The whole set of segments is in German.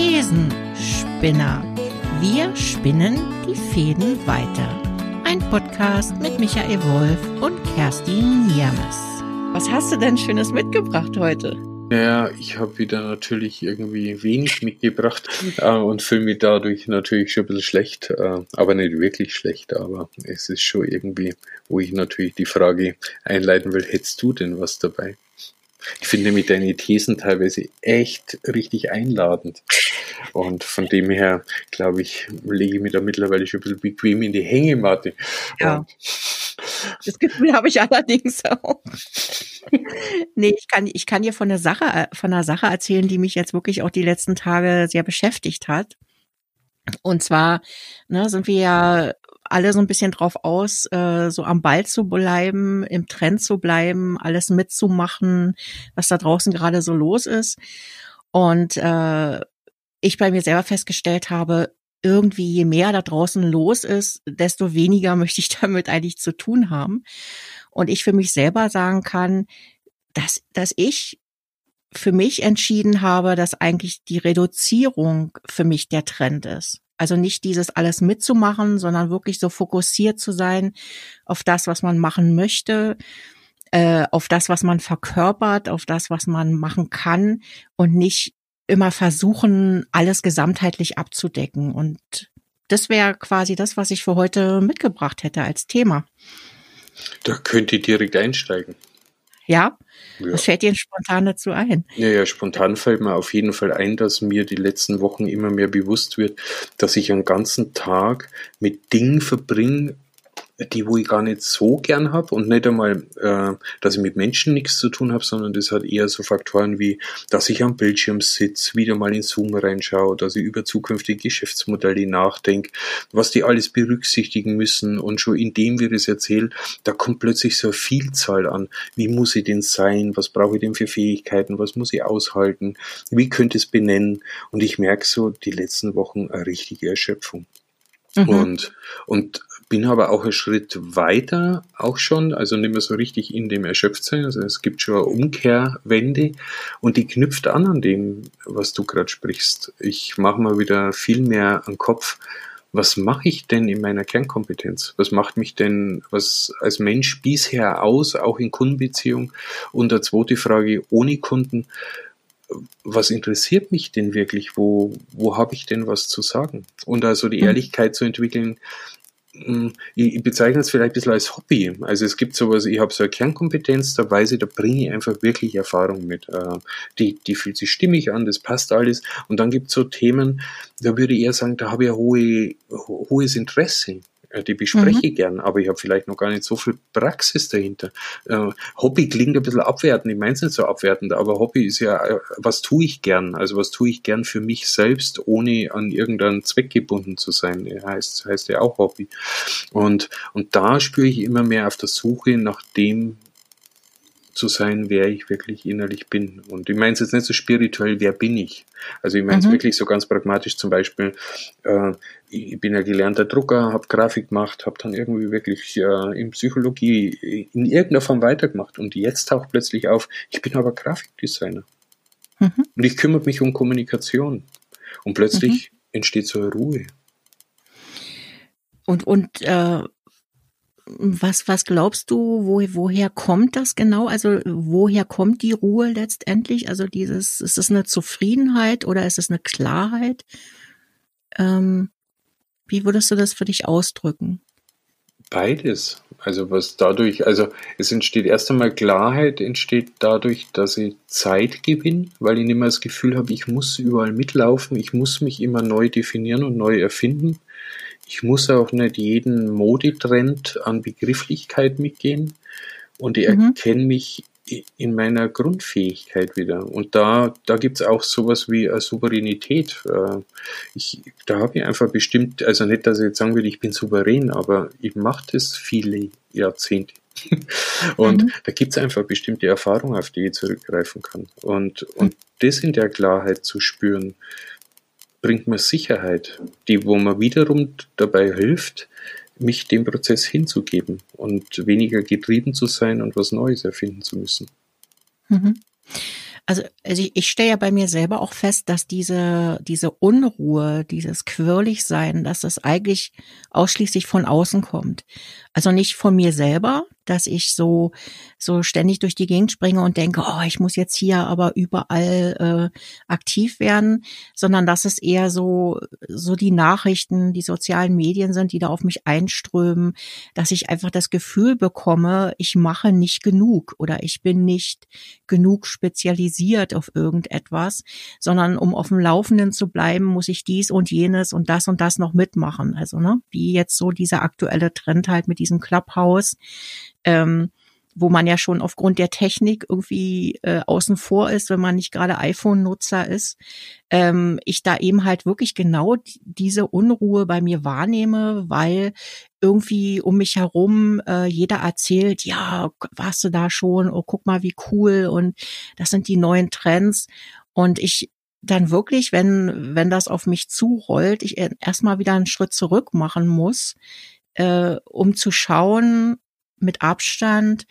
Thesenspinner. Wir spinnen die Fäden weiter. Ein Podcast mit Michael Wolf und Kerstin Niermes. Was hast du denn Schönes mitgebracht heute? Ja, ich habe wieder natürlich irgendwie wenig mitgebracht äh, und fühle mich dadurch natürlich schon ein bisschen schlecht, äh, aber nicht wirklich schlecht, aber es ist schon irgendwie, wo ich natürlich die Frage einleiten will, hättest du denn was dabei? Ich finde nämlich deine Thesen teilweise echt richtig einladend. Und von dem her, glaube ich, lege ich mich da mittlerweile schon ein bisschen bequem in die Hängematte. Ja. Und das Gefühl habe ich allerdings auch. nee, ich kann, ich kann dir von der Sache, von einer Sache erzählen, die mich jetzt wirklich auch die letzten Tage sehr beschäftigt hat. Und zwar ne, sind wir ja alle so ein bisschen drauf aus, äh, so am Ball zu bleiben, im Trend zu bleiben, alles mitzumachen, was da draußen gerade so los ist. Und äh, ich bei mir selber festgestellt habe, irgendwie je mehr da draußen los ist, desto weniger möchte ich damit eigentlich zu tun haben. Und ich für mich selber sagen kann, dass, dass ich für mich entschieden habe, dass eigentlich die Reduzierung für mich der Trend ist. Also nicht dieses alles mitzumachen, sondern wirklich so fokussiert zu sein auf das, was man machen möchte, äh, auf das, was man verkörpert, auf das, was man machen kann und nicht immer versuchen, alles gesamtheitlich abzudecken. Und das wäre quasi das, was ich für heute mitgebracht hätte als Thema. Da könnt ihr direkt einsteigen. Ja? Ja? Was fällt dir spontan dazu ein? Ja, ja, spontan fällt mir auf jeden Fall ein, dass mir die letzten Wochen immer mehr bewusst wird, dass ich einen ganzen Tag mit Dingen verbringe, die wo ich gar nicht so gern habe und nicht einmal, äh, dass ich mit Menschen nichts zu tun habe, sondern das hat eher so Faktoren wie, dass ich am Bildschirm sitze, wieder mal in Zoom reinschaue, dass ich über zukünftige Geschäftsmodelle nachdenke, was die alles berücksichtigen müssen und schon indem wir das erzählen, da kommt plötzlich so eine Vielzahl an. Wie muss ich denn sein? Was brauche ich denn für Fähigkeiten? Was muss ich aushalten? Wie könnte es benennen? Und ich merke so die letzten Wochen eine richtige Erschöpfung. Mhm. Und, und bin aber auch einen Schritt weiter auch schon, also nicht mehr so richtig in dem Erschöpftsein. Also es gibt schon eine Umkehrwende und die knüpft an an dem, was du gerade sprichst. Ich mache mal wieder viel mehr an Kopf. Was mache ich denn in meiner Kernkompetenz? Was macht mich denn was als Mensch bisher aus, auch in Kundenbeziehung? Und der zweite Frage, ohne Kunden, was interessiert mich denn wirklich? Wo, wo habe ich denn was zu sagen? Und also die mhm. Ehrlichkeit zu entwickeln, hm, ich bezeichne es vielleicht ein bisschen als Hobby. Also es gibt sowas, ich habe so eine Kernkompetenz, da weiß ich, da bringe ich einfach wirklich Erfahrung mit. Äh, die, die fühlt sich stimmig an, das passt alles. Und dann gibt es so Themen, da würde ich eher sagen, da habe ich ein hohe, hohes Interesse. Äh, die bespreche mhm. ich gern, aber ich habe vielleicht noch gar nicht so viel Praxis dahinter. Äh, Hobby klingt ein bisschen abwertend, ich meine es nicht so abwertend, aber Hobby ist ja, äh, was tue ich gern? Also was tue ich gern für mich selbst, ohne an irgendeinen Zweck gebunden zu sein. Heißt, heißt ja auch Hobby. Und, und da spüre ich immer mehr auf der Suche nach dem, zu sein, wer ich wirklich innerlich bin. Und ich meine es jetzt nicht so spirituell, wer bin ich? Also ich meine es mhm. wirklich so ganz pragmatisch, zum Beispiel, äh, ich bin ja gelernter Drucker, habe Grafik gemacht, habe dann irgendwie wirklich äh, in Psychologie in irgendeiner Form weitergemacht und jetzt taucht plötzlich auf, ich bin aber Grafikdesigner. Mhm. Und ich kümmere mich um Kommunikation. Und plötzlich mhm. entsteht so eine Ruhe. Und, und äh, was, was glaubst du, wo, woher kommt das genau? Also woher kommt die Ruhe letztendlich? Also dieses, ist es eine Zufriedenheit oder ist es eine Klarheit? Ähm, wie würdest du das für dich ausdrücken? Beides. Also was dadurch, also es entsteht erst einmal Klarheit, entsteht dadurch, dass ich Zeit gewinne, weil ich nicht mehr das Gefühl habe, ich muss überall mitlaufen, ich muss mich immer neu definieren und neu erfinden. Ich muss auch nicht jeden Modetrend an Begrifflichkeit mitgehen und ich mhm. erkenne mich in meiner Grundfähigkeit wieder. Und da, da es auch sowas wie eine Souveränität. Äh, ich, da habe ich einfach bestimmt, also nicht, dass ich jetzt sagen würde, ich bin souverän, aber ich mache das viele Jahrzehnte. und mhm. da es einfach bestimmte Erfahrungen, auf die ich zurückgreifen kann. Und, und das in der Klarheit zu spüren, bringt mir Sicherheit, die, wo man wiederum dabei hilft, mich dem Prozess hinzugeben und weniger getrieben zu sein und was Neues erfinden zu müssen. Mhm. Also, also ich, ich stelle ja bei mir selber auch fest, dass diese, diese Unruhe, dieses Quirligsein, dass das eigentlich ausschließlich von außen kommt. Also nicht von mir selber, dass ich so, so ständig durch die Gegend springe und denke, oh, ich muss jetzt hier aber überall äh, aktiv werden, sondern dass es eher so, so die Nachrichten, die sozialen Medien sind, die da auf mich einströmen, dass ich einfach das Gefühl bekomme, ich mache nicht genug oder ich bin nicht genug spezialisiert auf irgendetwas, sondern um auf dem Laufenden zu bleiben, muss ich dies und jenes und das und das noch mitmachen. Also, ne, wie jetzt so dieser aktuelle Trend halt mit diesem Clubhouse, ähm, wo man ja schon aufgrund der Technik irgendwie äh, außen vor ist, wenn man nicht gerade iPhone-Nutzer ist, ähm, ich da eben halt wirklich genau diese Unruhe bei mir wahrnehme, weil irgendwie um mich herum äh, jeder erzählt, ja, warst du da schon, oh, guck mal, wie cool. Und das sind die neuen Trends. Und ich dann wirklich, wenn, wenn das auf mich zurollt, ich erstmal wieder einen Schritt zurück machen muss, äh, um zu schauen mit Abstand,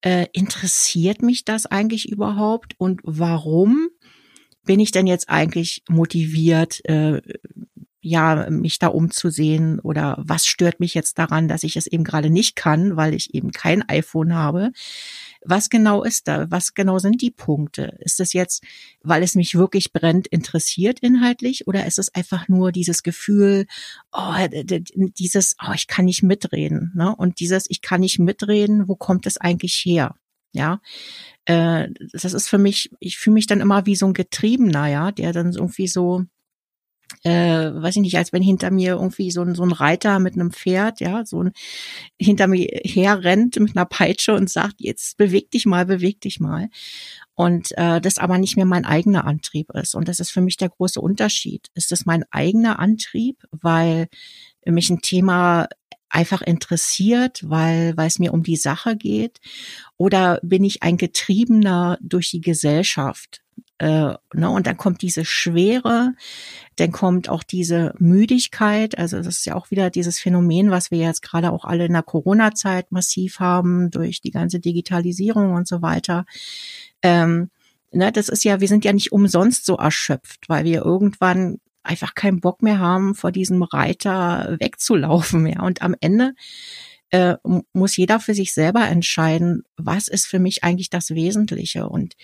äh, interessiert mich das eigentlich überhaupt und warum bin ich denn jetzt eigentlich motiviert, äh, ja, mich da umzusehen oder was stört mich jetzt daran, dass ich es eben gerade nicht kann, weil ich eben kein iPhone habe. Was genau ist da? Was genau sind die Punkte? Ist es jetzt, weil es mich wirklich brennt, interessiert inhaltlich oder ist es einfach nur dieses Gefühl, oh, dieses, oh, ich kann nicht mitreden, ne? Und dieses, ich kann nicht mitreden, wo kommt es eigentlich her? Ja, äh, das ist für mich, ich fühle mich dann immer wie so ein Getriebener, ja, der dann irgendwie so äh, weiß ich nicht, als wenn hinter mir irgendwie so ein, so ein Reiter mit einem Pferd, ja, so ein hinter mir herrennt mit einer Peitsche und sagt, jetzt beweg dich mal, beweg dich mal. Und äh, das aber nicht mehr mein eigener Antrieb ist. Und das ist für mich der große Unterschied. Ist es mein eigener Antrieb, weil mich ein Thema einfach interessiert, weil, weil es mir um die Sache geht? Oder bin ich ein Getriebener durch die Gesellschaft? Äh, ne, und dann kommt diese Schwere, dann kommt auch diese Müdigkeit. Also das ist ja auch wieder dieses Phänomen, was wir jetzt gerade auch alle in der Corona-Zeit massiv haben durch die ganze Digitalisierung und so weiter. Ähm, ne, das ist ja, wir sind ja nicht umsonst so erschöpft, weil wir irgendwann einfach keinen Bock mehr haben, vor diesem Reiter wegzulaufen. Ja, und am Ende äh, muss jeder für sich selber entscheiden, was ist für mich eigentlich das Wesentliche. Und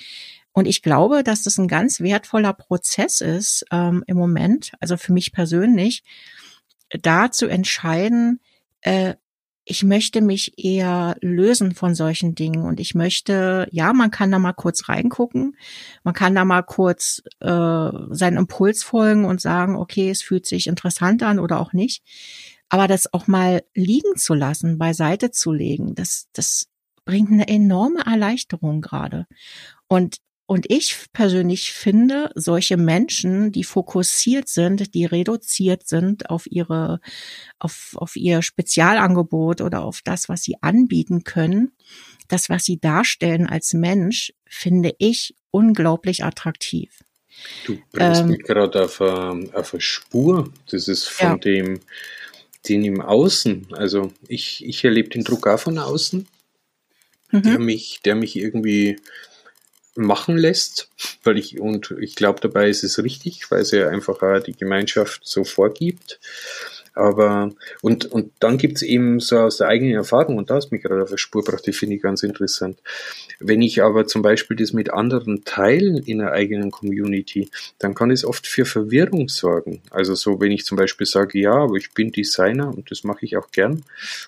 und ich glaube, dass das ein ganz wertvoller Prozess ist ähm, im Moment, also für mich persönlich, da zu entscheiden, äh, ich möchte mich eher lösen von solchen Dingen. Und ich möchte, ja, man kann da mal kurz reingucken, man kann da mal kurz äh, seinen Impuls folgen und sagen, okay, es fühlt sich interessant an oder auch nicht, aber das auch mal liegen zu lassen, beiseite zu legen, das, das bringt eine enorme Erleichterung gerade. Und und ich persönlich finde, solche Menschen, die fokussiert sind, die reduziert sind auf ihre, auf, auf ihr Spezialangebot oder auf das, was sie anbieten können, das, was sie darstellen als Mensch, finde ich unglaublich attraktiv. Du bringst ähm, mich gerade auf eine, auf eine Spur. Das ist von ja. dem, den im Außen. Also ich, ich erlebe den Druck auch von außen, mhm. der mich, der mich irgendwie machen lässt, weil ich, und ich glaube dabei ist es richtig, weil es ja einfach die Gemeinschaft so vorgibt. Aber, und, und dann gibt's eben so aus der eigenen Erfahrung, und da ist mich gerade auf der Spur gebracht, die finde ich ganz interessant. Wenn ich aber zum Beispiel das mit anderen teilen in der eigenen Community, dann kann es oft für Verwirrung sorgen. Also so, wenn ich zum Beispiel sage, ja, aber ich bin Designer und das mache ich auch gern.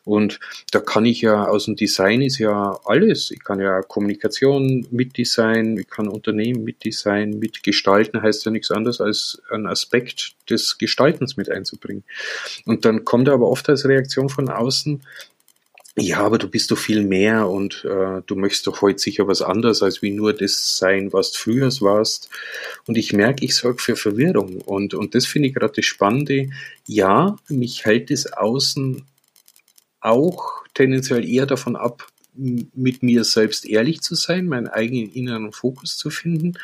Und da kann ich ja, aus dem Design ist ja alles. Ich kann ja Kommunikation mit Design, ich kann Unternehmen mit Design, mit Gestalten, heißt ja nichts anderes als ein Aspekt des Gestaltens mit einzubringen. Und dann kommt aber oft als Reaktion von außen, ja, aber du bist doch viel mehr und äh, du möchtest doch heute sicher was anderes als wie nur das sein, was du früher warst. Und ich merke, ich sorge für Verwirrung. Und, und das finde ich gerade das Spannende. Ja, mich hält das Außen auch tendenziell eher davon ab, mit mir selbst ehrlich zu sein, meinen eigenen inneren Fokus zu finden.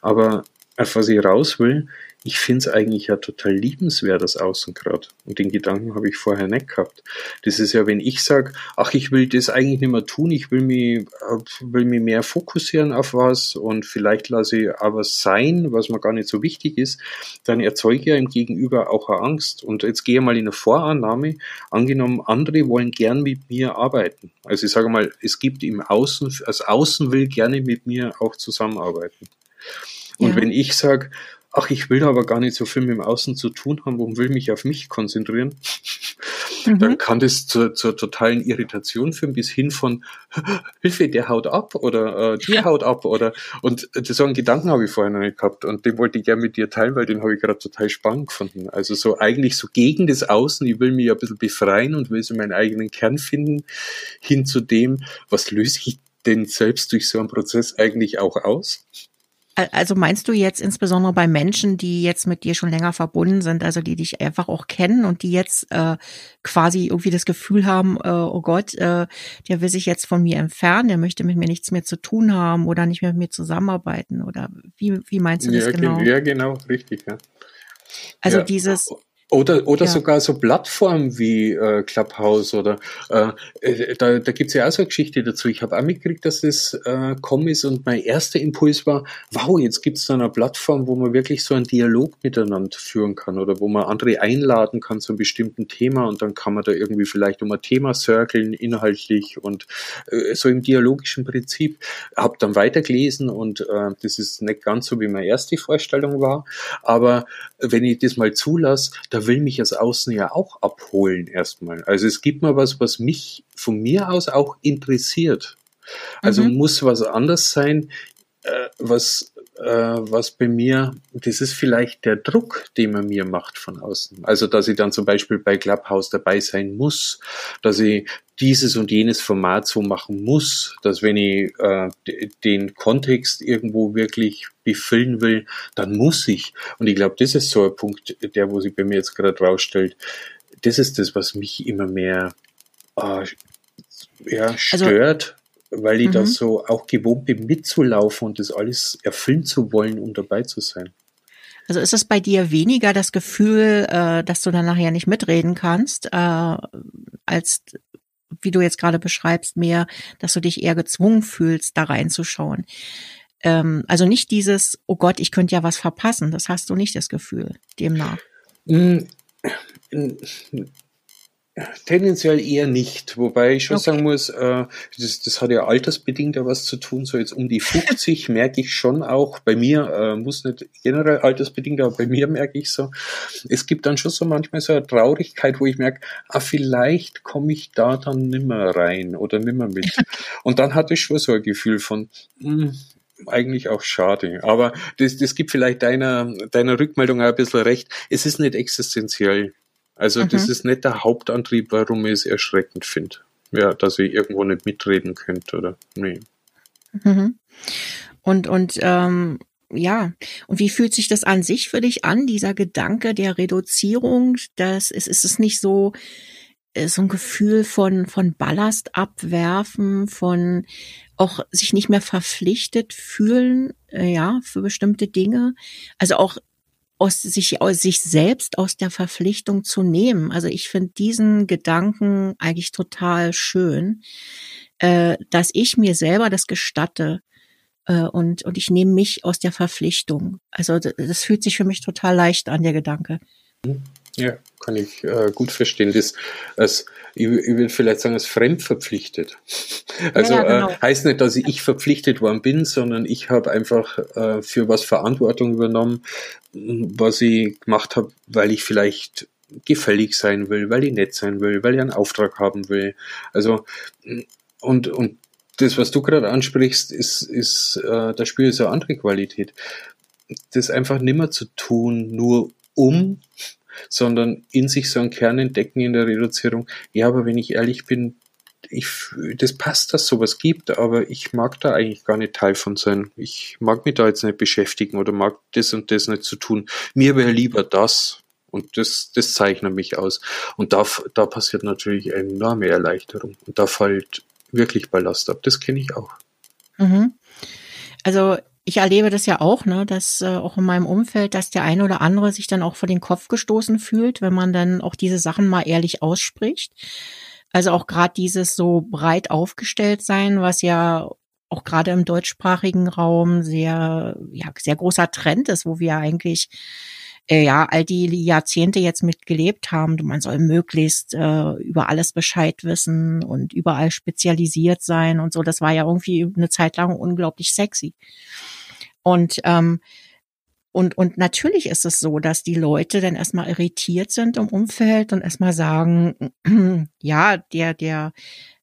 Aber auf was ich raus will, ich finde es eigentlich ja total liebenswert, das Außen gerade. Und den Gedanken habe ich vorher nicht gehabt. Das ist ja, wenn ich sage, ach, ich will das eigentlich nicht mehr tun, ich will mich, äh, will mich mehr fokussieren auf was und vielleicht lasse ich aber sein, was mir gar nicht so wichtig ist, dann erzeuge ich ja im Gegenüber auch eine Angst. Und jetzt gehe ich mal in eine Vorannahme, angenommen, andere wollen gern mit mir arbeiten. Also ich sage mal, es gibt im Außen, das Außen will gerne mit mir auch zusammenarbeiten. Und ja. wenn ich sage, ach, ich will aber gar nicht so viel mit dem Außen zu tun haben und will mich auf mich konzentrieren, mhm. dann kann das zur, zur totalen Irritation führen, bis hin von Hilfe, der haut ab oder äh, die ja. haut ab oder und so einen Gedanken habe ich vorher noch nicht gehabt und den wollte ich gerne mit dir teilen, weil den habe ich gerade total spannend gefunden. Also so eigentlich so gegen das Außen, ich will mich ein bisschen befreien und will so meinen eigenen Kern finden, hin zu dem, was löse ich denn selbst durch so einen Prozess eigentlich auch aus? Also meinst du jetzt insbesondere bei Menschen, die jetzt mit dir schon länger verbunden sind, also die dich einfach auch kennen und die jetzt äh, quasi irgendwie das Gefühl haben, äh, oh Gott, äh, der will sich jetzt von mir entfernen, der möchte mit mir nichts mehr zu tun haben oder nicht mehr mit mir zusammenarbeiten oder wie, wie meinst du das ja, genau? Ja, genau, richtig, ja. Also ja. dieses oder, oder ja. sogar so Plattformen wie äh, Clubhouse oder äh, äh da, da gibt ja auch so eine Geschichte dazu. Ich habe auch mitgekriegt, dass das äh, kommen ist und mein erster Impuls war, wow, jetzt gibt es da eine Plattform, wo man wirklich so einen Dialog miteinander führen kann oder wo man andere einladen kann zu einem bestimmten Thema und dann kann man da irgendwie vielleicht um ein Thema circlen, inhaltlich und äh, so im dialogischen Prinzip. Hab dann weitergelesen und äh, das ist nicht ganz so, wie meine erste Vorstellung war, aber wenn ich das mal zulasse, da will mich das Außen ja auch abholen erstmal. Also es gibt mal was, was mich von mir aus auch interessiert. Also mhm. muss was anders sein, äh, was was bei mir, das ist vielleicht der Druck, den man mir macht von außen. Also, dass ich dann zum Beispiel bei Clubhouse dabei sein muss, dass ich dieses und jenes Format so machen muss, dass wenn ich äh, den Kontext irgendwo wirklich befüllen will, dann muss ich. Und ich glaube, das ist so ein Punkt, der, wo sich bei mir jetzt gerade rausstellt. Das ist das, was mich immer mehr äh, ja, also stört. Also weil ich mhm. da so auch gewohnt bin, mitzulaufen und das alles erfüllen zu wollen, um dabei zu sein. Also ist es bei dir weniger das Gefühl, äh, dass du dann nachher nicht mitreden kannst, äh, als wie du jetzt gerade beschreibst, mehr, dass du dich eher gezwungen fühlst, da reinzuschauen. Ähm, also nicht dieses, oh Gott, ich könnte ja was verpassen. Das hast du nicht das Gefühl, demnach. Tendenziell eher nicht, wobei ich schon okay. sagen muss, äh, das, das hat ja altersbedingt ja was zu tun. So jetzt um die 50 merke ich schon auch, bei mir, äh, muss nicht generell altersbedingt, aber bei mir merke ich so, es gibt dann schon so manchmal so eine Traurigkeit, wo ich merke, ah, vielleicht komme ich da dann nimmer rein oder nimmer mit. Und dann hatte ich schon so ein Gefühl von, mh, hm, eigentlich auch schade. Aber das, das gibt vielleicht deiner, deiner Rückmeldung auch ein bisschen recht. Es ist nicht existenziell. Also mhm. das ist nicht der Hauptantrieb, warum ich es erschreckend finde. Ja, dass ich irgendwo nicht mitreden könnte oder nee. Mhm. Und, und ähm, ja, und wie fühlt sich das an sich für dich an, dieser Gedanke der Reduzierung? Das ist, ist es nicht so, äh, so ein Gefühl von, von Ballast abwerfen, von auch sich nicht mehr verpflichtet fühlen, äh, ja, für bestimmte Dinge. Also auch aus sich, aus sich selbst aus der Verpflichtung zu nehmen. Also ich finde diesen Gedanken eigentlich total schön, äh, dass ich mir selber das gestatte äh, und, und ich nehme mich aus der Verpflichtung. Also das, das fühlt sich für mich total leicht an, der Gedanke. Mhm. Ja, kann ich äh, gut verstehen. Das, als, ich, ich will vielleicht sagen, als fremdverpflichtet. Also ja, ja, genau. äh, heißt nicht, dass ich verpflichtet worden bin, sondern ich habe einfach äh, für was Verantwortung übernommen, was ich gemacht habe, weil ich vielleicht gefällig sein will, weil ich nett sein will, weil ich einen Auftrag haben will. Also und und das, was du gerade ansprichst, ist, ist äh, da spüre ich so eine andere Qualität. Das einfach nimmer zu tun, nur um sondern in sich so einen Kern entdecken in der Reduzierung. Ja, aber wenn ich ehrlich bin, ich, das passt, dass sowas gibt, aber ich mag da eigentlich gar nicht Teil von sein. Ich mag mich da jetzt nicht beschäftigen oder mag das und das nicht zu tun. Mir wäre lieber das. Und das, das zeichnet mich aus. Und da, da passiert natürlich eine enorme Erleichterung. Und da fällt wirklich Ballast ab. Das kenne ich auch. Mhm. Also ich erlebe das ja auch, ne, dass äh, auch in meinem Umfeld, dass der eine oder andere sich dann auch vor den Kopf gestoßen fühlt, wenn man dann auch diese Sachen mal ehrlich ausspricht. Also auch gerade dieses so breit aufgestellt sein, was ja auch gerade im deutschsprachigen Raum sehr, ja, sehr großer Trend ist, wo wir eigentlich äh, ja all die Jahrzehnte jetzt mitgelebt haben. Man soll möglichst äh, über alles Bescheid wissen und überall spezialisiert sein und so. Das war ja irgendwie eine Zeit lang unglaublich sexy. Und ähm, und, und natürlich ist es so, dass die Leute dann erstmal irritiert sind im Umfeld und erstmal sagen, ja, der, der,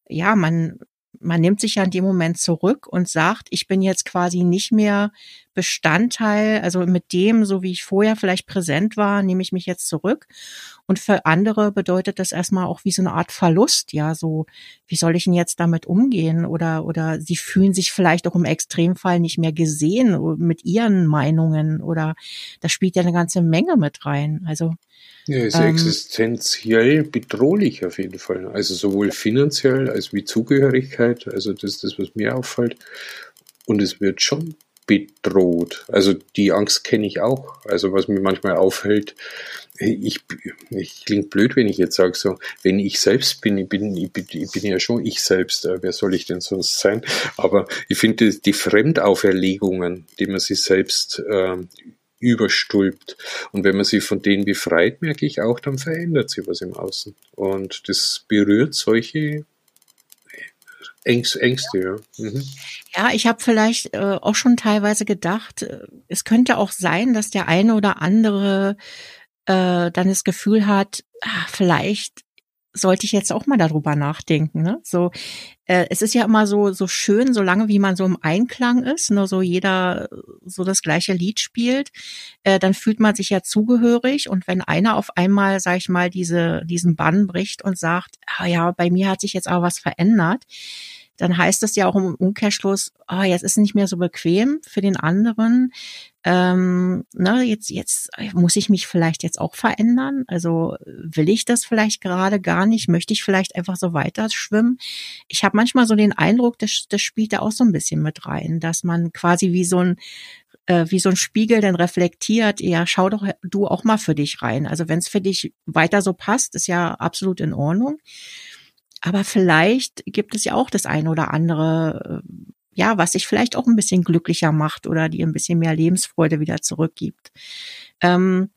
ja, man, man nimmt sich ja in dem Moment zurück und sagt, ich bin jetzt quasi nicht mehr Bestandteil, also mit dem, so wie ich vorher vielleicht präsent war, nehme ich mich jetzt zurück. Und für andere bedeutet das erstmal auch wie so eine Art Verlust, ja, so, wie soll ich denn jetzt damit umgehen? Oder, oder sie fühlen sich vielleicht auch im Extremfall nicht mehr gesehen mit ihren Meinungen oder da spielt ja eine ganze Menge mit rein. Also, ja, ist ähm, existenziell bedrohlich auf jeden Fall. Also sowohl finanziell als wie Zugehörigkeit. Also das ist das, was mir auffällt. Und es wird schon bedroht. Also die Angst kenne ich auch. Also was mir manchmal aufhält, ich, ich klingt blöd, wenn ich jetzt sage so, wenn ich selbst bin, ich bin, ich bin, ich bin ja schon ich selbst, äh, wer soll ich denn sonst sein? Aber ich finde die Fremdauferlegungen, die man sich selbst äh, überstülpt. Und wenn man sich von denen befreit, merke ich auch, dann verändert sich was im Außen. Und das berührt solche Ängste, Ängste ja. Mhm. Ja, ich habe vielleicht äh, auch schon teilweise gedacht, äh, es könnte auch sein, dass der eine oder andere äh, dann das Gefühl hat, ach, vielleicht sollte ich jetzt auch mal darüber nachdenken. Ne? So, äh, es ist ja immer so so schön, solange wie man so im Einklang ist, nur so jeder so das gleiche Lied spielt, äh, dann fühlt man sich ja zugehörig. Und wenn einer auf einmal, sag ich mal, diese diesen Bann bricht und sagt, ah ja, bei mir hat sich jetzt aber was verändert, dann heißt das ja auch im Umkehrschluss, ah, jetzt ist es nicht mehr so bequem für den anderen. Ähm, ne, jetzt, jetzt muss ich mich vielleicht jetzt auch verändern. Also will ich das vielleicht gerade gar nicht? Möchte ich vielleicht einfach so weiter schwimmen? Ich habe manchmal so den Eindruck, das, das spielt da auch so ein bisschen mit rein, dass man quasi wie so ein äh, wie so ein Spiegel dann reflektiert, ja, schau doch du auch mal für dich rein. Also wenn es für dich weiter so passt, ist ja absolut in Ordnung. Aber vielleicht gibt es ja auch das eine oder andere, äh, ja, was sich vielleicht auch ein bisschen glücklicher macht oder dir ein bisschen mehr Lebensfreude wieder zurückgibt. Ähm,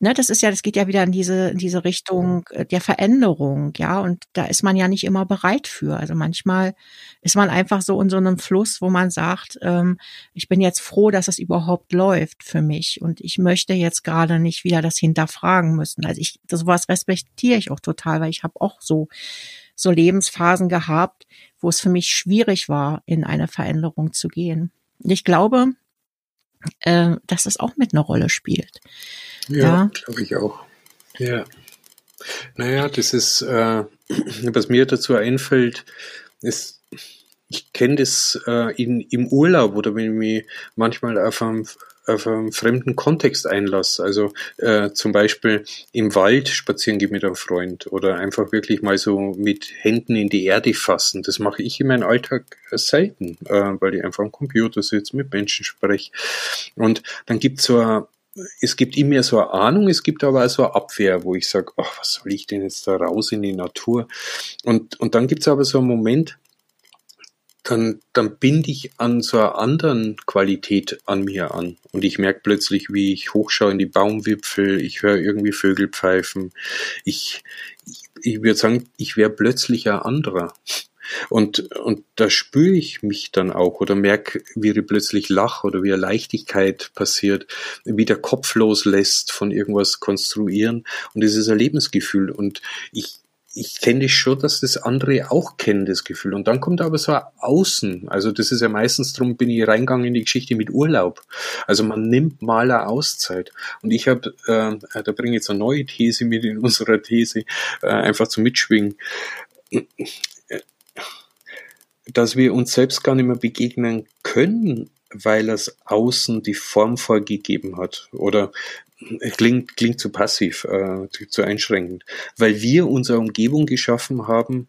ne, das ist ja, das geht ja wieder in diese, in diese Richtung äh, der Veränderung, ja, und da ist man ja nicht immer bereit für. Also manchmal ist man einfach so in so einem Fluss, wo man sagt, ähm, ich bin jetzt froh, dass es überhaupt läuft für mich und ich möchte jetzt gerade nicht wieder das hinterfragen müssen. Also ich, sowas respektiere ich auch total, weil ich habe auch so so Lebensphasen gehabt, wo es für mich schwierig war, in eine Veränderung zu gehen. Und ich glaube, äh, dass das auch mit einer Rolle spielt. Ja, ja. glaube ich auch. Ja. Naja, das ist, äh, was mir dazu einfällt, ist, ich kenne das äh, in, im Urlaub oder wenn ich mich manchmal auf einem auf einen fremden Kontext einlasse. Also äh, zum Beispiel im Wald spazieren gehen mit einem Freund oder einfach wirklich mal so mit Händen in die Erde fassen. Das mache ich in meinem Alltag selten, äh, weil ich einfach am Computer sitze, mit Menschen spreche. Und dann gibt so eine es gibt immer so eine Ahnung, es gibt aber auch so eine Abwehr, wo ich sage, ach, was soll ich denn jetzt da raus in die Natur? Und, und dann gibt es aber so einen Moment, dann, dann binde ich an so einer anderen Qualität an mir an. Und ich merke plötzlich, wie ich hochschaue in die Baumwipfel, ich höre irgendwie Vögel pfeifen. Ich, ich, ich würde sagen, ich wäre plötzlich ein anderer. Und, und da spüre ich mich dann auch oder merke, wie ich plötzlich lache oder wie eine Leichtigkeit passiert, wie der Kopf loslässt von irgendwas konstruieren. Und das ist ein Lebensgefühl. Und ich, ich kenne das schon, dass das andere auch kennen, das Gefühl. Und dann kommt aber so ein Außen. Also das ist ja meistens, drum bin ich reingegangen in die Geschichte mit Urlaub. Also man nimmt mal eine Auszeit. Und ich habe, äh, da bringe ich jetzt eine neue These mit in unserer These, äh, einfach zum Mitschwingen dass wir uns selbst gar nicht mehr begegnen können, weil das Außen die Form vorgegeben hat. Oder klingt, klingt zu passiv, äh, zu einschränkend, weil wir unsere Umgebung geschaffen haben,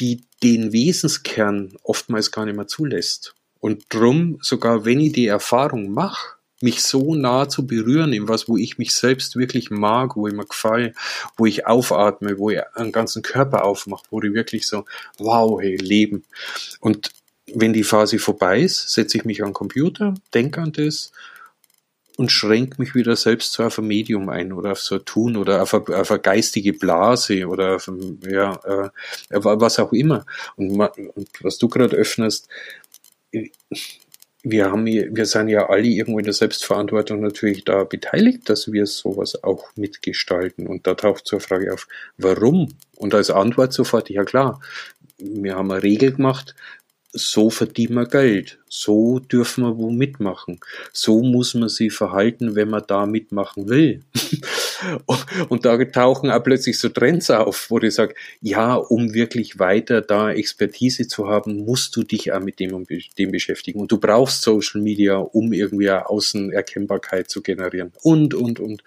die den Wesenskern oftmals gar nicht mehr zulässt Und drum, sogar wenn ich die Erfahrung mache, mich so nah zu berühren in was, wo ich mich selbst wirklich mag, wo ich mir gefall, wo ich aufatme, wo ich einen ganzen Körper aufmache, wo ich wirklich so, wow, hey, Leben. Und wenn die Phase vorbei ist, setze ich mich an den Computer, denke an das und schränke mich wieder selbst so auf ein Medium ein oder auf so ein Tun oder auf eine, auf eine geistige Blase oder auf ein, ja, äh, was auch immer. Und, und was du gerade öffnest, wir haben, wir sind ja alle irgendwo in der Selbstverantwortung natürlich da beteiligt, dass wir sowas auch mitgestalten. Und da taucht zur Frage auf, warum? Und als Antwort sofort, ja klar, wir haben eine Regel gemacht, so verdienen wir Geld, so dürfen wir wo mitmachen, so muss man sich verhalten, wenn man da mitmachen will. und da tauchen auch plötzlich so Trends auf, wo du sagst, ja, um wirklich weiter da Expertise zu haben, musst du dich auch mit dem und dem beschäftigen. Und du brauchst Social Media, um irgendwie eine Außenerkennbarkeit zu generieren. Und, und, und.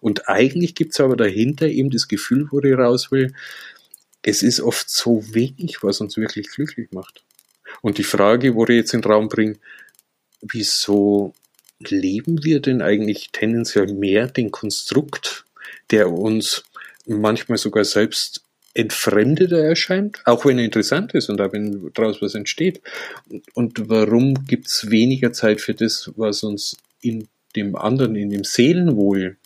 Und eigentlich gibt's aber dahinter eben das Gefühl, wo ich raus will, es ist oft so wenig, was uns wirklich glücklich macht. Und die Frage, wo ich jetzt in den Raum bringe, wieso leben wir denn eigentlich tendenziell mehr den Konstrukt, der uns manchmal sogar selbst entfremdeter erscheint, auch wenn er interessant ist und auch wenn daraus was entsteht. Und warum gibt es weniger Zeit für das, was uns in dem anderen, in dem Seelenwohl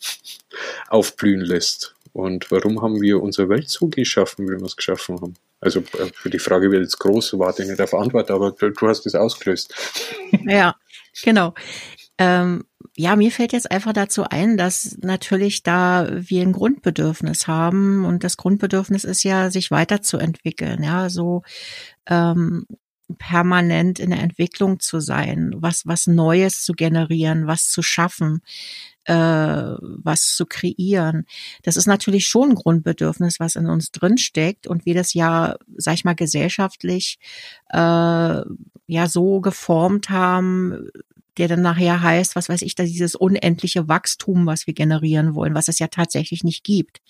aufblühen lässt? Und warum haben wir unsere Welt so geschaffen, wie wir es geschaffen haben? Also äh, für die Frage wird jetzt groß, warte ich nicht auf Antwort, aber du, du hast es ausgelöst. Ja, genau. Ähm, ja, mir fällt jetzt einfach dazu ein, dass natürlich da wir ein Grundbedürfnis haben und das Grundbedürfnis ist ja, sich weiterzuentwickeln, ja, so ähm, permanent in der Entwicklung zu sein, was was Neues zu generieren, was zu schaffen, äh, was zu kreieren. Das ist natürlich schon ein Grundbedürfnis, was in uns drin steckt und wir das ja, sag ich mal, gesellschaftlich äh, ja so geformt haben, der dann nachher heißt, was weiß ich, da dieses unendliche Wachstum, was wir generieren wollen, was es ja tatsächlich nicht gibt.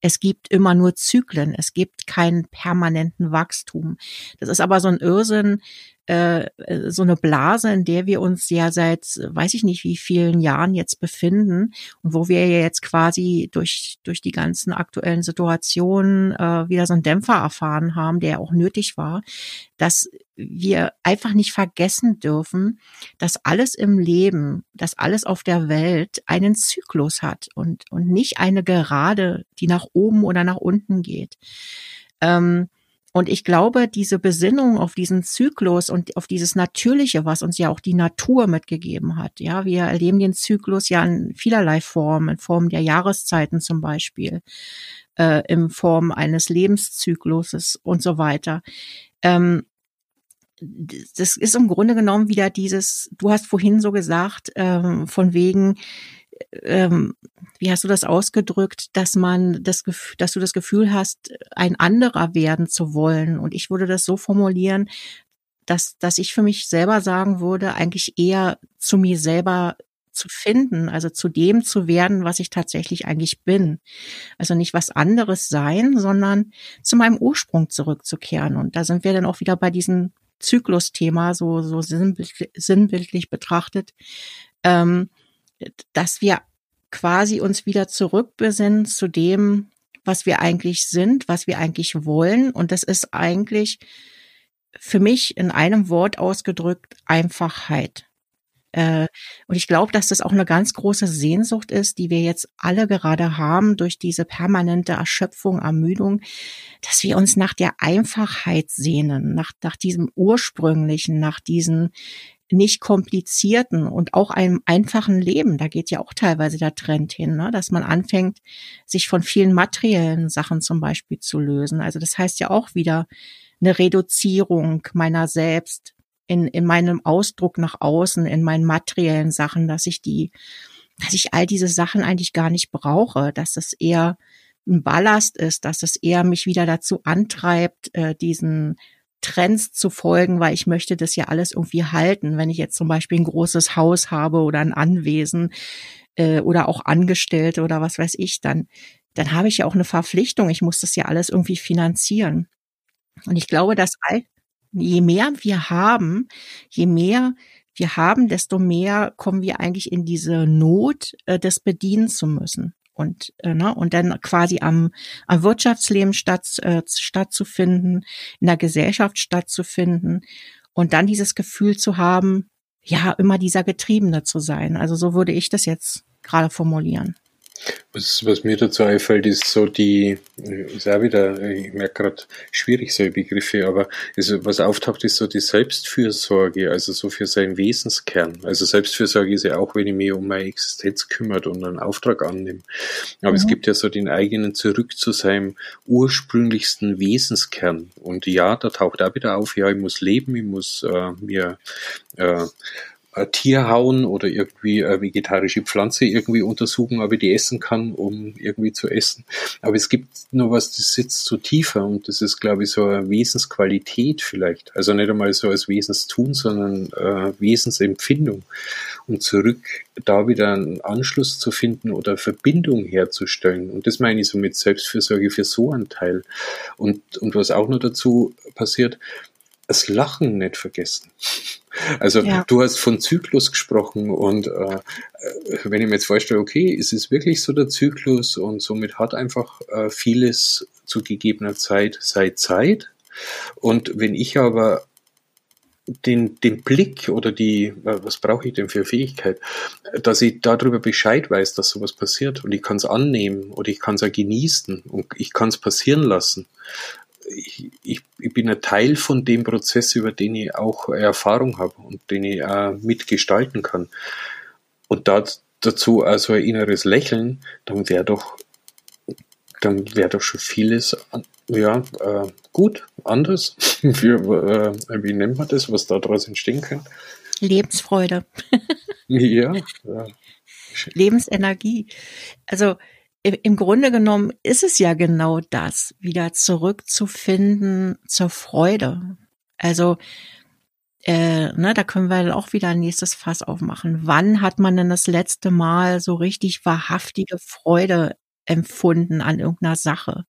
Es gibt immer nur Zyklen, es gibt keinen permanenten Wachstum. Das ist aber so ein Irrsinn, äh, so eine Blase, in der wir uns ja seit, weiß ich nicht wie vielen Jahren jetzt befinden und wo wir ja jetzt quasi durch, durch die ganzen aktuellen Situationen äh, wieder so einen Dämpfer erfahren haben, der auch nötig war, dass wir einfach nicht vergessen dürfen, dass alles im Leben, dass alles auf der Welt einen Zyklus hat und, und nicht eine Gerade, die nach oben oder nach unten geht. Ähm, und ich glaube, diese Besinnung auf diesen Zyklus und auf dieses Natürliche, was uns ja auch die Natur mitgegeben hat. Ja, wir erleben den Zyklus ja in vielerlei Formen, in Form der Jahreszeiten zum Beispiel, äh, in Form eines Lebenszykluses und so weiter. Ähm, das ist im Grunde genommen wieder dieses, du hast vorhin so gesagt, ähm, von wegen, ähm, wie hast du das ausgedrückt, dass man das dass du das Gefühl hast, ein anderer werden zu wollen. Und ich würde das so formulieren, dass, dass ich für mich selber sagen würde, eigentlich eher zu mir selber zu finden, also zu dem zu werden, was ich tatsächlich eigentlich bin. Also nicht was anderes sein, sondern zu meinem Ursprung zurückzukehren. Und da sind wir dann auch wieder bei diesem Zyklusthema, so, so sinnbildlich, sinnbildlich betrachtet. Ähm, dass wir quasi uns wieder zurückbesinnen zu dem, was wir eigentlich sind, was wir eigentlich wollen. Und das ist eigentlich für mich in einem Wort ausgedrückt Einfachheit. Äh, und ich glaube, dass das auch eine ganz große Sehnsucht ist, die wir jetzt alle gerade haben durch diese permanente Erschöpfung, Ermüdung, dass wir uns nach der Einfachheit sehnen, nach, nach diesem ursprünglichen, nach diesen nicht komplizierten und auch einem einfachen Leben. Da geht ja auch teilweise der Trend hin, ne? dass man anfängt, sich von vielen materiellen Sachen zum Beispiel zu lösen. Also das heißt ja auch wieder eine Reduzierung meiner selbst in, in meinem Ausdruck nach außen, in meinen materiellen Sachen, dass ich die, dass ich all diese Sachen eigentlich gar nicht brauche, dass es eher ein Ballast ist, dass es eher mich wieder dazu antreibt, äh, diesen Trends zu folgen, weil ich möchte das ja alles irgendwie halten. Wenn ich jetzt zum Beispiel ein großes Haus habe oder ein Anwesen äh, oder auch Angestellte oder was weiß ich, dann, dann habe ich ja auch eine Verpflichtung. Ich muss das ja alles irgendwie finanzieren. Und ich glaube, dass all, Je mehr wir haben, je mehr wir haben, desto mehr kommen wir eigentlich in diese Not, äh, das bedienen zu müssen. Und, äh, ne, und dann quasi am, am Wirtschaftsleben statt, äh, stattzufinden, in der Gesellschaft stattzufinden und dann dieses Gefühl zu haben, ja, immer dieser Getriebene zu sein. Also so würde ich das jetzt gerade formulieren. Was, was mir dazu einfällt, ist so die, ist auch wieder, ich merke gerade, schwierig solche Begriffe, aber ist, was auftaucht, ist so die Selbstfürsorge, also so für seinen Wesenskern. Also Selbstfürsorge ist ja auch, wenn ich mich um meine Existenz kümmert und einen Auftrag annehme. Aber mhm. es gibt ja so den eigenen zurück zu seinem ursprünglichsten Wesenskern. Und ja, da taucht auch wieder auf, ja, ich muss leben, ich muss äh, mir äh, ein Tier hauen oder irgendwie eine vegetarische Pflanze irgendwie untersuchen, ob ich die essen kann, um irgendwie zu essen. Aber es gibt nur was, das sitzt so tiefer und das ist, glaube ich, so eine Wesensqualität vielleicht. Also nicht einmal so als Wesenstun, sondern äh, Wesensempfindung. Und zurück da wieder einen Anschluss zu finden oder Verbindung herzustellen. Und das meine ich so mit Selbstfürsorge für so einen Teil. Und, und was auch noch dazu passiert, das Lachen nicht vergessen. Also ja. du hast von Zyklus gesprochen und äh, wenn ich mir jetzt vorstelle, okay, ist es wirklich so der Zyklus und somit hat einfach äh, vieles zu gegebener Zeit sei Zeit. Und wenn ich aber den, den Blick oder die, was brauche ich denn für Fähigkeit, dass ich darüber Bescheid weiß, dass sowas passiert und ich kann es annehmen oder ich kann es genießen und ich kann es passieren lassen ich, ich, ich bin ein Teil von dem Prozess, über den ich auch Erfahrung habe und den ich auch mitgestalten kann. Und da, dazu also ein inneres Lächeln, dann wäre doch, dann wäre doch schon vieles, ja, äh, gut, anders. wie, äh, wie nennt man das, was da daraus entstehen kann? Lebensfreude. ja. ja. Lebensenergie. Also im Grunde genommen ist es ja genau das, wieder zurückzufinden zur Freude. Also, äh, ne, da können wir auch wieder ein nächstes Fass aufmachen. Wann hat man denn das letzte Mal so richtig wahrhaftige Freude empfunden an irgendeiner Sache?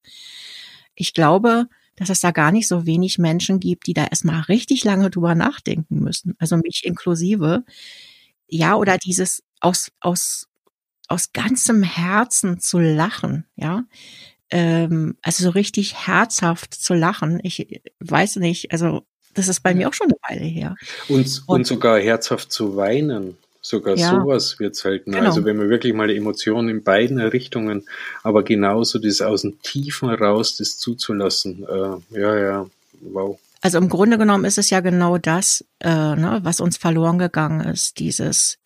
Ich glaube, dass es da gar nicht so wenig Menschen gibt, die da erstmal richtig lange drüber nachdenken müssen. Also mich inklusive. Ja, oder dieses aus, aus aus ganzem Herzen zu lachen, ja. Ähm, also so richtig herzhaft zu lachen. Ich weiß nicht, also das ist bei mir auch schon eine Weile her. Und, und, und sogar herzhaft zu weinen. Sogar ja, sowas wird selten. Genau. Also wenn man wirklich mal die Emotionen in beiden Richtungen, aber genauso das aus dem Tiefen raus, das zuzulassen. Äh, ja, ja, wow. Also im Grunde genommen ist es ja genau das, äh, ne, was uns verloren gegangen ist. Dieses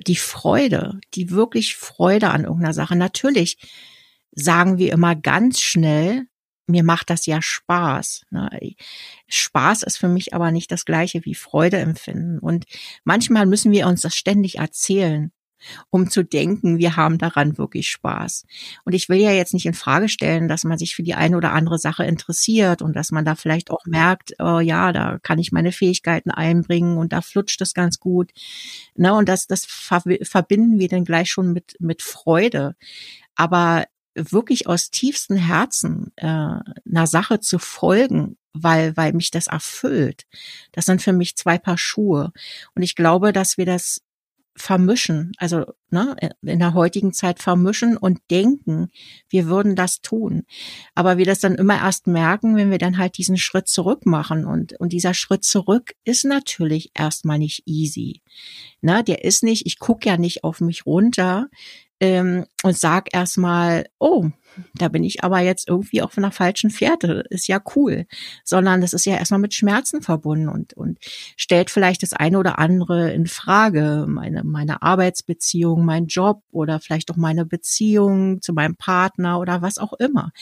die Freude, die wirklich Freude an irgendeiner Sache. Natürlich sagen wir immer ganz schnell, mir macht das ja Spaß. Ne? Spaß ist für mich aber nicht das gleiche wie Freude empfinden. Und manchmal müssen wir uns das ständig erzählen um zu denken, wir haben daran wirklich Spaß. Und ich will ja jetzt nicht in Frage stellen, dass man sich für die eine oder andere Sache interessiert und dass man da vielleicht auch merkt, oh ja, da kann ich meine Fähigkeiten einbringen und da flutscht es ganz gut. Ne, und das, das verbinden wir dann gleich schon mit, mit Freude. Aber wirklich aus tiefstem Herzen äh, einer Sache zu folgen, weil, weil mich das erfüllt. Das sind für mich zwei Paar Schuhe. Und ich glaube, dass wir das vermischen, also ne, in der heutigen Zeit vermischen und denken, wir würden das tun. Aber wir das dann immer erst merken, wenn wir dann halt diesen Schritt zurück machen. Und, und dieser Schritt zurück ist natürlich erstmal nicht easy. Ne, der ist nicht, ich gucke ja nicht auf mich runter ähm, und sag erstmal, oh, da bin ich aber jetzt irgendwie auf einer falschen Fährte, ist ja cool, sondern das ist ja erstmal mit Schmerzen verbunden und, und stellt vielleicht das eine oder andere in Frage, meine, meine Arbeitsbeziehung, mein Job oder vielleicht auch meine Beziehung zu meinem Partner oder was auch immer.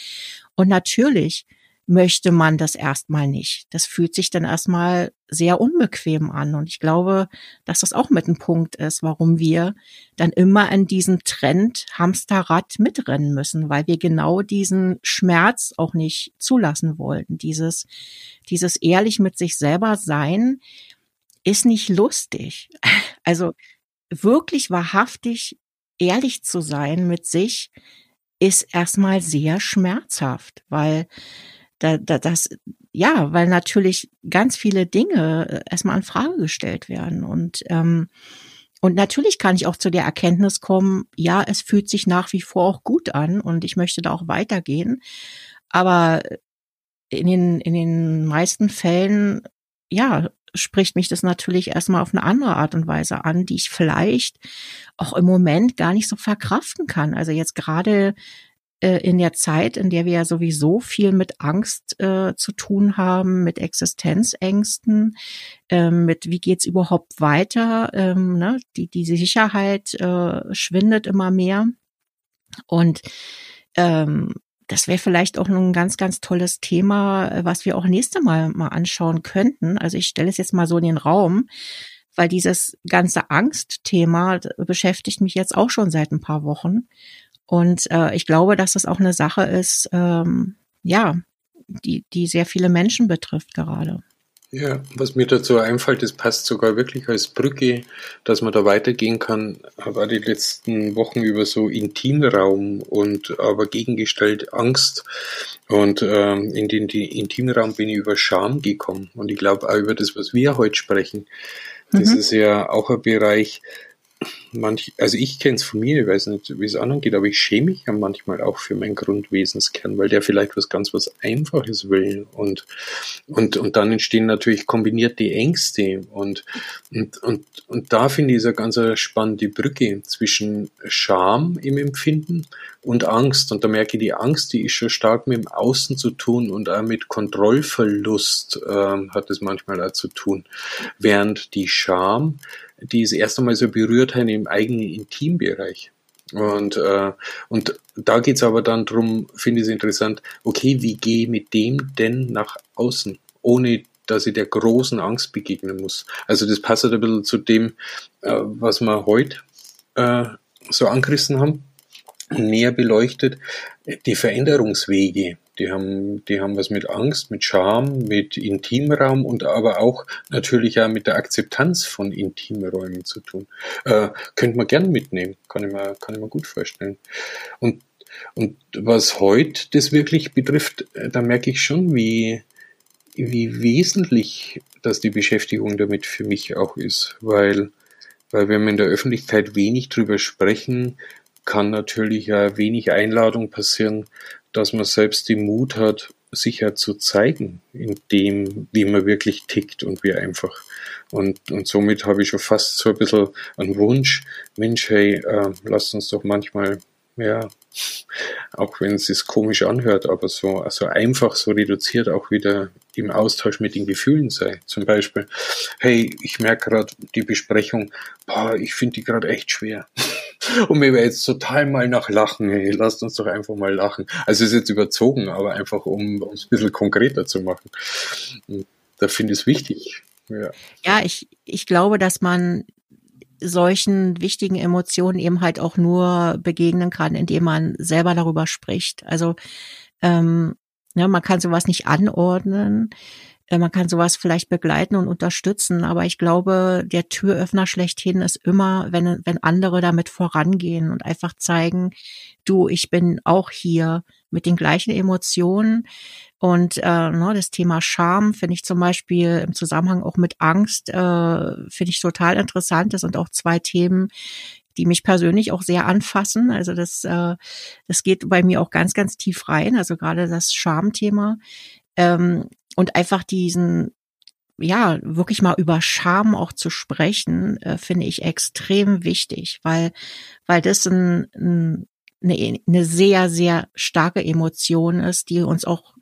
Und natürlich möchte man das erstmal nicht. Das fühlt sich dann erstmal sehr unbequem an. Und ich glaube, dass das auch mit ein Punkt ist, warum wir dann immer in diesem Trend Hamsterrad mitrennen müssen, weil wir genau diesen Schmerz auch nicht zulassen wollten. Dieses, dieses ehrlich mit sich selber sein ist nicht lustig. Also wirklich wahrhaftig ehrlich zu sein mit sich ist erstmal sehr schmerzhaft, weil da, da, das, ja, weil natürlich ganz viele Dinge äh, erstmal in Frage gestellt werden und ähm, und natürlich kann ich auch zu der Erkenntnis kommen, ja, es fühlt sich nach wie vor auch gut an und ich möchte da auch weitergehen. Aber in den, in den meisten Fällen, ja, spricht mich das natürlich erstmal auf eine andere Art und Weise an, die ich vielleicht auch im Moment gar nicht so verkraften kann. Also jetzt gerade äh, in der Zeit, in der wir ja sowieso viel mit Angst äh, zu tun haben, mit Existenzängsten, äh, mit wie geht's überhaupt weiter, ähm, ne? die, die Sicherheit äh, schwindet immer mehr. Und ähm, das wäre vielleicht auch ein ganz, ganz tolles Thema, was wir auch nächste Mal mal anschauen könnten. Also ich stelle es jetzt mal so in den Raum, weil dieses ganze Angstthema beschäftigt mich jetzt auch schon seit ein paar Wochen. Und äh, ich glaube, dass das auch eine Sache ist, ähm, ja, die, die sehr viele Menschen betrifft gerade. Ja, was mir dazu einfällt, das passt sogar wirklich als Brücke, dass man da weitergehen kann, war die letzten Wochen über so Intimraum und aber gegengestellt Angst. Und ähm, in den die Intimraum bin ich über Scham gekommen. Und ich glaube auch über das, was wir heute sprechen. Das mhm. ist ja auch ein Bereich, manch, also ich kenne es von mir, ich weiß nicht, wie es anderen geht, aber ich schäme mich ja manchmal auch für meinen Grundwesenskern, weil der vielleicht was ganz was Einfaches will. Und, und, und dann entstehen natürlich kombinierte Ängste. Und, und, und, und da finde ich es eine ganz spannende Brücke zwischen Scham im Empfinden und Angst. Und da merke ich, die Angst, die ist schon stark mit dem Außen zu tun und auch mit Kontrollverlust äh, hat es manchmal auch zu tun, während die Scham die es erst einmal so berührt haben im eigenen Intimbereich. Und, äh, und da geht's aber dann drum, finde ich es interessant, okay, wie gehe ich mit dem denn nach außen, ohne dass ich der großen Angst begegnen muss. Also das passt halt ein bisschen zu dem, äh, was wir heute äh, so angerissen haben, näher beleuchtet, die Veränderungswege, die haben, die haben was mit Angst, mit Scham, mit Intimraum und aber auch natürlich auch mit der Akzeptanz von Intimräumen zu tun. Äh, könnte man gern mitnehmen, kann ich mir, kann ich mir gut vorstellen. Und, und was heute das wirklich betrifft, äh, da merke ich schon, wie, wie wesentlich dass die Beschäftigung damit für mich auch ist, weil, weil wenn wir in der Öffentlichkeit wenig drüber sprechen, kann natürlich ja wenig Einladung passieren, dass man selbst den Mut hat, sich ja zu zeigen, in dem, wie man wirklich tickt und wie einfach. Und, und somit habe ich schon fast so ein bisschen einen Wunsch, Mensch, hey, äh, lasst uns doch manchmal, ja, auch wenn es sich komisch anhört, aber so also einfach, so reduziert auch wieder im Austausch mit den Gefühlen sei. Zum Beispiel, hey, ich merke gerade die Besprechung, boah, ich finde die gerade echt schwer. Und mir wäre jetzt total mal nach Lachen, hey, lasst uns doch einfach mal lachen. Also ist jetzt überzogen, aber einfach um es ein bisschen konkreter zu machen. Da finde ich es wichtig. Ja. ja, ich, ich glaube, dass man solchen wichtigen Emotionen eben halt auch nur begegnen kann, indem man selber darüber spricht. Also ähm, ja, man kann sowas nicht anordnen. Äh, man kann sowas vielleicht begleiten und unterstützen, aber ich glaube, der Türöffner schlechthin ist immer, wenn, wenn andere damit vorangehen und einfach zeigen, du, ich bin auch hier mit den gleichen Emotionen. Und äh, ne, das Thema Scham finde ich zum Beispiel im Zusammenhang auch mit Angst, äh, finde ich total interessant. Das sind auch zwei Themen, die mich persönlich auch sehr anfassen. Also das, äh, das geht bei mir auch ganz, ganz tief rein. Also gerade das Schamthema. Ähm, und einfach diesen, ja, wirklich mal über Scham auch zu sprechen, äh, finde ich extrem wichtig, weil, weil das ein, ein, eine, eine sehr, sehr starke Emotion ist, die uns auch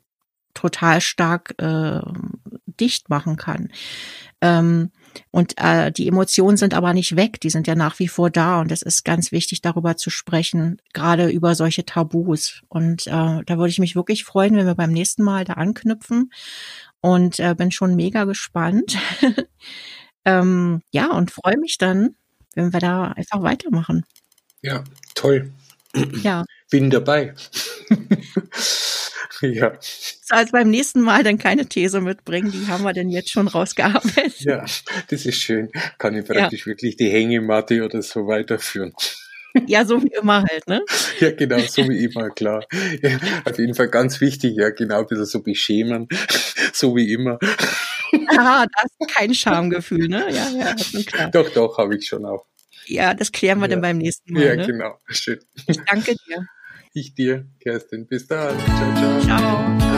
total stark äh, dicht machen kann. Ähm, und äh, die Emotionen sind aber nicht weg, die sind ja nach wie vor da und es ist ganz wichtig, darüber zu sprechen, gerade über solche Tabus. Und äh, da würde ich mich wirklich freuen, wenn wir beim nächsten Mal da anknüpfen und äh, bin schon mega gespannt. ähm, ja, und freue mich dann, wenn wir da einfach weitermachen. Ja, toll. Ja. Bin dabei. Ja. So, als beim nächsten Mal dann keine These mitbringen, die haben wir denn jetzt schon rausgearbeitet. Ja, das ist schön. Kann ich praktisch ja. wirklich die Hängematte oder so weiterführen. Ja, so wie immer halt, ne? Ja, genau, so wie immer, klar. Ja, auf jeden Fall ganz wichtig, ja, genau, ein bisschen so beschämen, so wie immer. Aha, da ist kein Schamgefühl, ne? Ja, ja, klar. Doch, doch, habe ich schon auch. Ja, das klären wir ja. dann beim nächsten Mal. Ja, ne? genau. Schön. Ich danke dir. Ich dir, Kerstin. Bis dann. Ciao, ciao. Ciao.